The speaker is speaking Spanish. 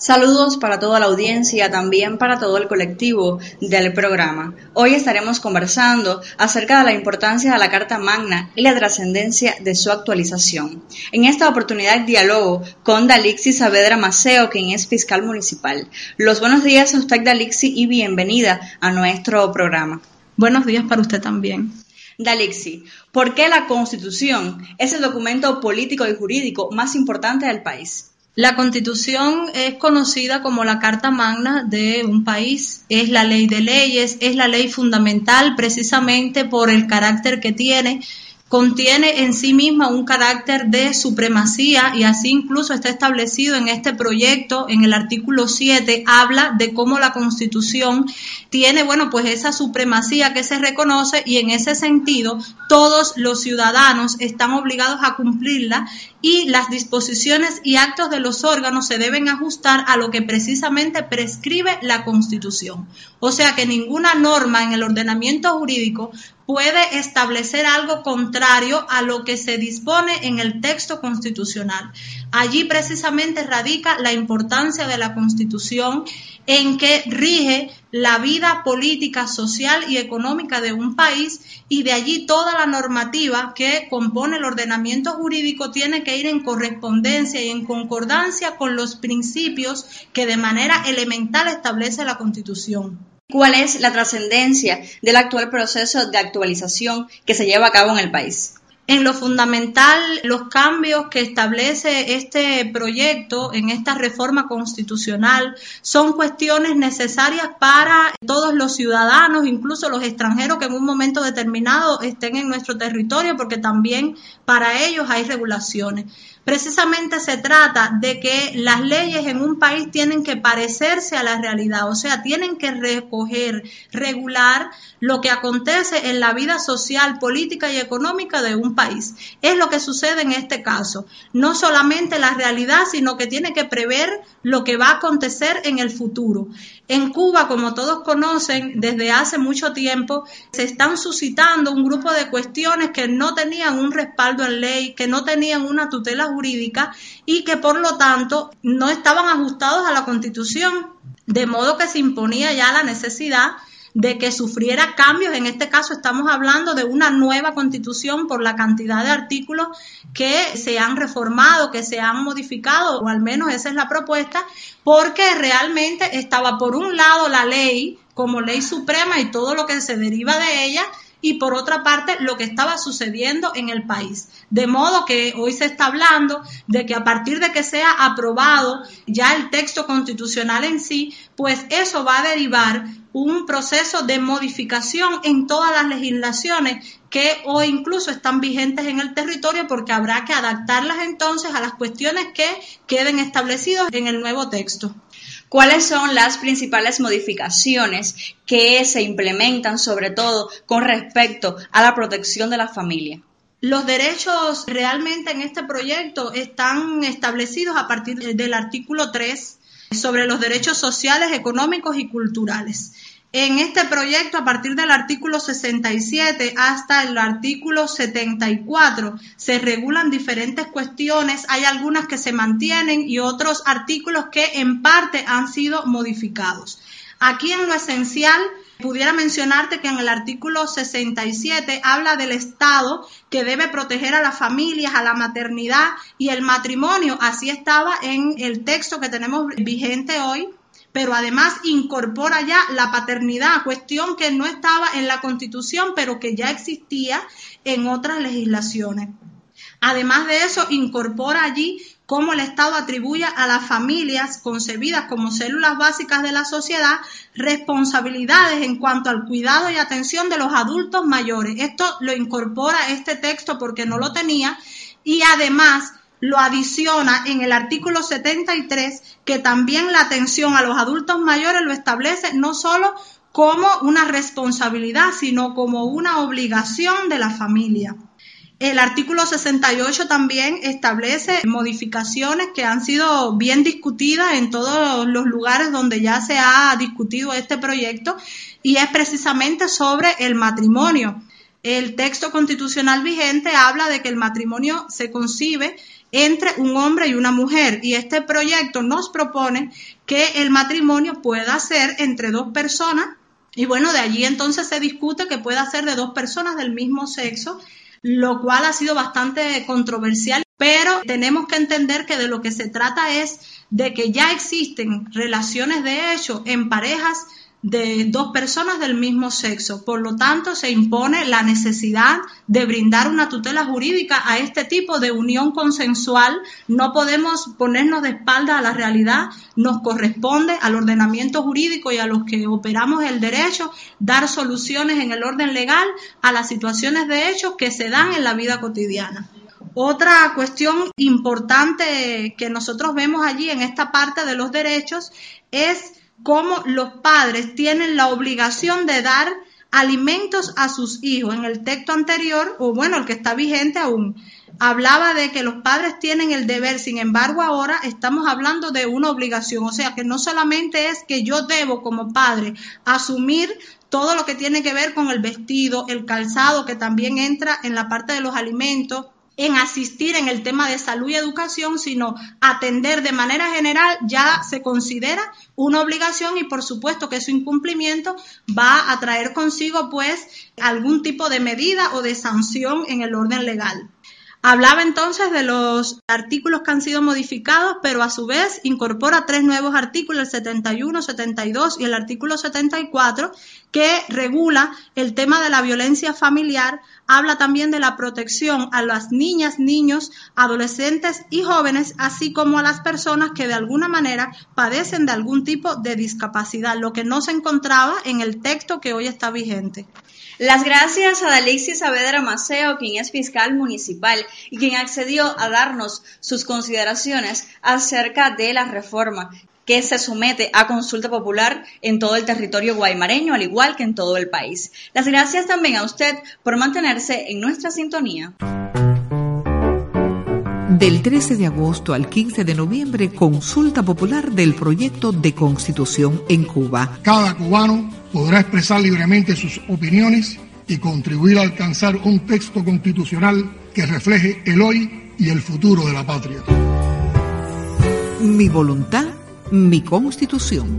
Saludos para toda la audiencia, también para todo el colectivo del programa. Hoy estaremos conversando acerca de la importancia de la Carta Magna y la trascendencia de su actualización. En esta oportunidad dialogo con Dalixi Saavedra Maceo, quien es fiscal municipal. Los buenos días a usted, Dalixi, y bienvenida a nuestro programa. Buenos días para usted también. Dalixi, ¿por qué la Constitución es el documento político y jurídico más importante del país? La Constitución es conocida como la Carta Magna de un país, es la ley de leyes, es la ley fundamental precisamente por el carácter que tiene contiene en sí misma un carácter de supremacía y así incluso está establecido en este proyecto, en el artículo 7, habla de cómo la Constitución tiene, bueno, pues esa supremacía que se reconoce y en ese sentido todos los ciudadanos están obligados a cumplirla y las disposiciones y actos de los órganos se deben ajustar a lo que precisamente prescribe la Constitución. O sea que ninguna norma en el ordenamiento jurídico puede establecer algo contrario a lo que se dispone en el texto constitucional. Allí precisamente radica la importancia de la Constitución en que rige la vida política, social y económica de un país y de allí toda la normativa que compone el ordenamiento jurídico tiene que ir en correspondencia y en concordancia con los principios que de manera elemental establece la Constitución. ¿Cuál es la trascendencia del actual proceso de actualización que se lleva a cabo en el país? En lo fundamental, los cambios que establece este proyecto en esta reforma constitucional son cuestiones necesarias para todos los ciudadanos, incluso los extranjeros que en un momento determinado estén en nuestro territorio, porque también para ellos hay regulaciones. Precisamente se trata de que las leyes en un país tienen que parecerse a la realidad, o sea, tienen que recoger, regular lo que acontece en la vida social, política y económica de un país. Es lo que sucede en este caso. No solamente la realidad, sino que tiene que prever lo que va a acontecer en el futuro. En Cuba, como todos conocen, desde hace mucho tiempo se están suscitando un grupo de cuestiones que no tenían un respaldo en ley, que no tenían una tutela jurídica y que por lo tanto no estaban ajustados a la Constitución, de modo que se imponía ya la necesidad de que sufriera cambios. En este caso estamos hablando de una nueva constitución por la cantidad de artículos que se han reformado, que se han modificado, o al menos esa es la propuesta, porque realmente estaba por un lado la ley como ley suprema y todo lo que se deriva de ella, y por otra parte lo que estaba sucediendo en el país. De modo que hoy se está hablando de que a partir de que sea aprobado ya el texto constitucional en sí, pues eso va a derivar un proceso de modificación en todas las legislaciones que hoy incluso están vigentes en el territorio porque habrá que adaptarlas entonces a las cuestiones que queden establecidas en el nuevo texto. ¿Cuáles son las principales modificaciones que se implementan, sobre todo con respecto a la protección de la familia? Los derechos realmente en este proyecto están establecidos a partir del artículo 3 sobre los derechos sociales, económicos y culturales. En este proyecto, a partir del artículo 67 hasta el artículo 74, se regulan diferentes cuestiones. Hay algunas que se mantienen y otros artículos que en parte han sido modificados. Aquí en lo esencial, pudiera mencionarte que en el artículo 67 habla del Estado que debe proteger a las familias, a la maternidad y el matrimonio. Así estaba en el texto que tenemos vigente hoy pero además incorpora ya la paternidad, cuestión que no estaba en la Constitución, pero que ya existía en otras legislaciones. Además de eso, incorpora allí cómo el Estado atribuye a las familias concebidas como células básicas de la sociedad responsabilidades en cuanto al cuidado y atención de los adultos mayores. Esto lo incorpora este texto porque no lo tenía y además lo adiciona en el artículo 73 que también la atención a los adultos mayores lo establece no solo como una responsabilidad, sino como una obligación de la familia. El artículo 68 también establece modificaciones que han sido bien discutidas en todos los lugares donde ya se ha discutido este proyecto y es precisamente sobre el matrimonio. El texto constitucional vigente habla de que el matrimonio se concibe entre un hombre y una mujer. Y este proyecto nos propone que el matrimonio pueda ser entre dos personas. Y bueno, de allí entonces se discute que pueda ser de dos personas del mismo sexo, lo cual ha sido bastante controversial. Pero tenemos que entender que de lo que se trata es de que ya existen relaciones de hecho en parejas de dos personas del mismo sexo. Por lo tanto, se impone la necesidad de brindar una tutela jurídica a este tipo de unión consensual. No podemos ponernos de espalda a la realidad. Nos corresponde al ordenamiento jurídico y a los que operamos el derecho dar soluciones en el orden legal a las situaciones de hechos que se dan en la vida cotidiana. Otra cuestión importante que nosotros vemos allí en esta parte de los derechos es cómo los padres tienen la obligación de dar alimentos a sus hijos. En el texto anterior, o bueno, el que está vigente aún, hablaba de que los padres tienen el deber, sin embargo ahora estamos hablando de una obligación, o sea que no solamente es que yo debo como padre asumir todo lo que tiene que ver con el vestido, el calzado, que también entra en la parte de los alimentos, en asistir en el tema de salud y educación, sino atender de manera general ya se considera una obligación y por supuesto que su incumplimiento va a traer consigo pues algún tipo de medida o de sanción en el orden legal. Hablaba entonces de los artículos que han sido modificados, pero a su vez incorpora tres nuevos artículos, el 71, 72 y el artículo 74, que regula el tema de la violencia familiar, habla también de la protección a las niñas, niños, adolescentes y jóvenes, así como a las personas que de alguna manera padecen de algún tipo de discapacidad, lo que no se encontraba en el texto que hoy está vigente. Las gracias a Dalixis Saavedra Maceo, quien es fiscal municipal y quien accedió a darnos sus consideraciones acerca de la reforma que se somete a consulta popular en todo el territorio guaymareño, al igual que en todo el país. Las gracias también a usted por mantenerse en nuestra sintonía. Del 13 de agosto al 15 de noviembre, consulta popular del proyecto de constitución en Cuba. Cada cubano podrá expresar libremente sus opiniones y contribuir a alcanzar un texto constitucional que refleje el hoy y el futuro de la patria. Mi voluntad, mi constitución.